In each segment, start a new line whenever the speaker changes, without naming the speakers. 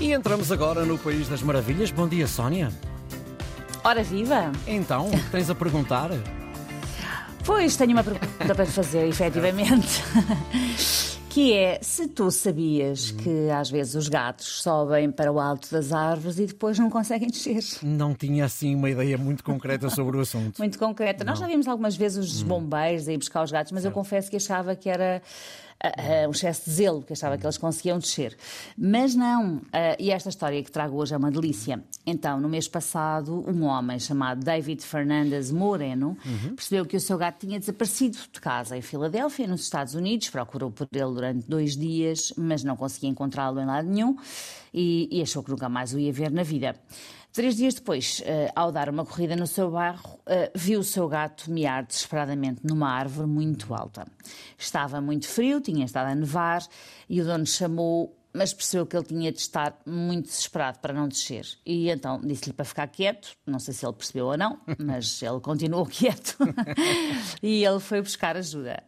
E entramos agora no País das Maravilhas. Bom dia, Sónia.
Ora viva!
Então, o que tens a perguntar?
Pois tenho uma pergunta para fazer, efetivamente. Que é, se tu sabias que às vezes os gatos sobem para o alto das árvores e depois não conseguem descer.
Não tinha assim uma ideia muito concreta sobre o assunto.
Muito concreta. Nós já vimos algumas vezes os bombeiros a ir buscar os gatos, mas eu confesso que achava que era uh, um excesso de zelo, que achava que eles conseguiam descer. Mas não. Uh, e esta história que trago hoje é uma delícia. Então, no mês passado, um homem chamado David Fernandes Moreno uhum. percebeu que o seu gato tinha desaparecido de casa em Filadélfia, nos Estados Unidos. Procurou por ele durante dois dias, mas não conseguia encontrá-lo em lado nenhum e, e achou que nunca mais o ia ver na vida. Três dias depois, uh, ao dar uma corrida no seu bairro, uh, viu o seu gato miar desesperadamente numa árvore muito alta. Estava muito frio, tinha estado a nevar e o dono chamou mas percebeu que ele tinha de estar muito desesperado para não descer. E então disse-lhe para ficar quieto, não sei se ele percebeu ou não, mas ele continuou quieto e ele foi buscar ajuda.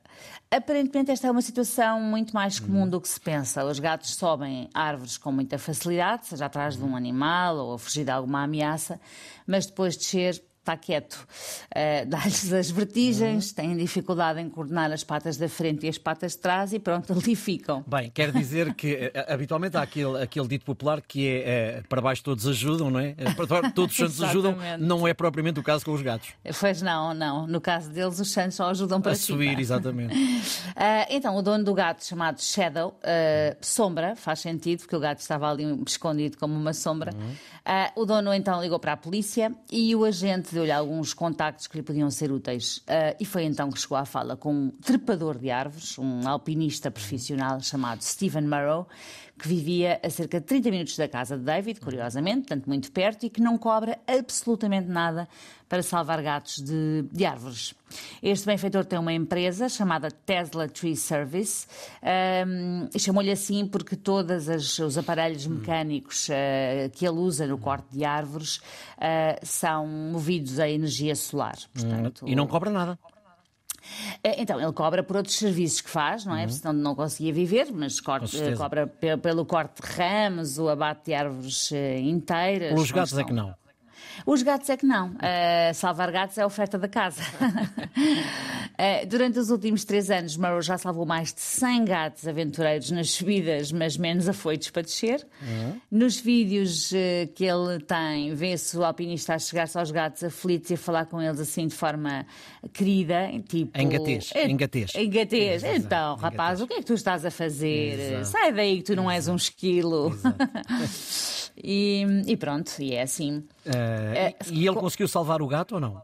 Aparentemente, esta é uma situação muito mais comum do que se pensa. Os gatos sobem árvores com muita facilidade, seja atrás de um animal ou a fugir de alguma ameaça, mas depois de descer está quieto, uh, dá-lhes as vertigens, uhum. têm dificuldade em coordenar as patas da frente e as patas de trás e pronto, ali ficam.
Bem, quer dizer que eh, habitualmente há aquele, aquele dito popular que é, é para baixo todos ajudam, não é? Para todos os santos ajudam, não é propriamente o caso com os gatos.
Pois não, não. No caso deles, os santos só ajudam para
A subir, exatamente.
Uh, então, o dono do gato, chamado Shadow, uh, sombra, faz sentido, porque o gato estava ali escondido como uma sombra. Uhum. o dono então ligou para a polícia e o agente deu-lhe alguns contactos que lhe podiam ser úteis. Uh, e foi então que chegou à fala com um trepador de árvores, um alpinista profissional chamado Stephen Murrow, que vivia a cerca de 30 minutos da casa de David, curiosamente, tanto muito perto, e que não cobra absolutamente nada para salvar gatos de, de árvores. Este benfeitor tem uma empresa chamada Tesla Tree Service, um, e chamou-lhe assim porque todos os aparelhos mecânicos uh, que ele usa no corte de árvores uh, são movidos a energia solar.
Portanto, e não cobra nada.
É, então, ele cobra por outros serviços que faz, não é? Uhum. Senão não conseguia viver, mas corte, cobra pelo corte de ramos, o abate de árvores inteiras.
Os gatos é que não.
Os gatos é que não. Uh, salvar gatos é a oferta da casa. uh, durante os últimos três anos, Murrow já salvou mais de 100 gatos aventureiros nas subidas, mas menos afoitos para descer. Uhum. Nos vídeos uh, que ele tem, vê-se o alpinista a chegar-se aos gatos aflitos e a falar com eles assim de forma querida, tipo...
Engatês. Engatês.
Engatês. Então, rapaz, o que é que tu estás a fazer? Exato. Sai daí que tu não és um esquilo. e, e pronto, e é assim.
Uh, e ele conseguiu salvar o gato ou não?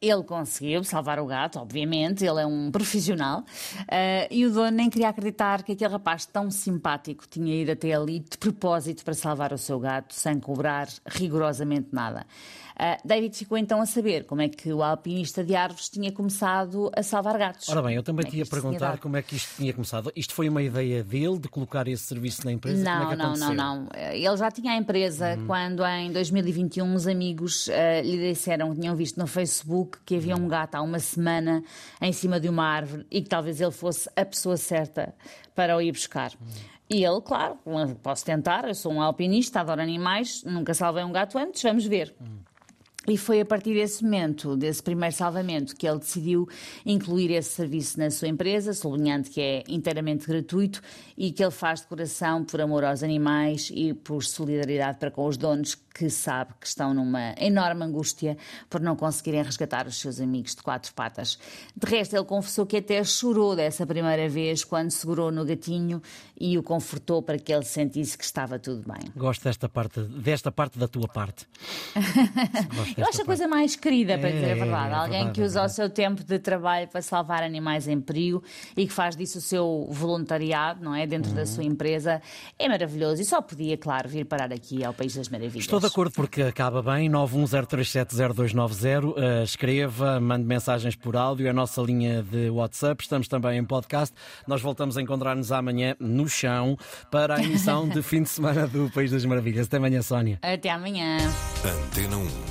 Ele conseguiu salvar o gato, obviamente, ele é um profissional. Uh, e o dono nem queria acreditar que aquele rapaz tão simpático tinha ido até ali de propósito para salvar o seu gato, sem cobrar rigorosamente nada. Uh, David ficou então a saber como é que o alpinista de árvores tinha começado a salvar gatos.
Ora bem, eu também é te ia perguntar como é que isto tinha começado. Isto foi uma ideia dele de colocar esse serviço na empresa?
Não,
é
não, não, não. Ele já tinha a empresa hum. quando em 2021 os amigos uh, lhe disseram que tinham visto no Facebook que havia um gato há uma semana em cima de uma árvore e que talvez ele fosse a pessoa certa para o ir buscar. Hum. E ele, claro, posso tentar, eu sou um alpinista, adoro animais, nunca salvei um gato antes, vamos ver. Hum. E foi a partir desse momento, desse primeiro salvamento, que ele decidiu incluir esse serviço na sua empresa, sublinhando que é inteiramente gratuito e que ele faz de coração por amor aos animais e por solidariedade para com os donos que sabe que estão numa enorme angústia por não conseguirem resgatar os seus amigos de quatro patas. De resto, ele confessou que até chorou dessa primeira vez quando segurou no gatinho e o confortou para que ele sentisse que estava tudo bem.
Gosto desta parte, desta parte da tua parte.
Eu acho a coisa mais querida, para é, dizer a verdade. É, é Alguém que usa é o seu tempo de trabalho para salvar animais em perigo e que faz disso o seu voluntariado, não é? Dentro uhum. da sua empresa. É maravilhoso e só podia, claro, vir parar aqui ao País das Maravilhas.
Estou de acordo porque acaba bem. 910370290. Uh, eh, escreva, mande mensagens por áudio. É a nossa linha de WhatsApp. Estamos também em podcast. Nós voltamos a encontrar-nos amanhã no chão para a emissão de fim de semana do País das Maravilhas. Até amanhã, Sónia.
Até amanhã. Antena 1.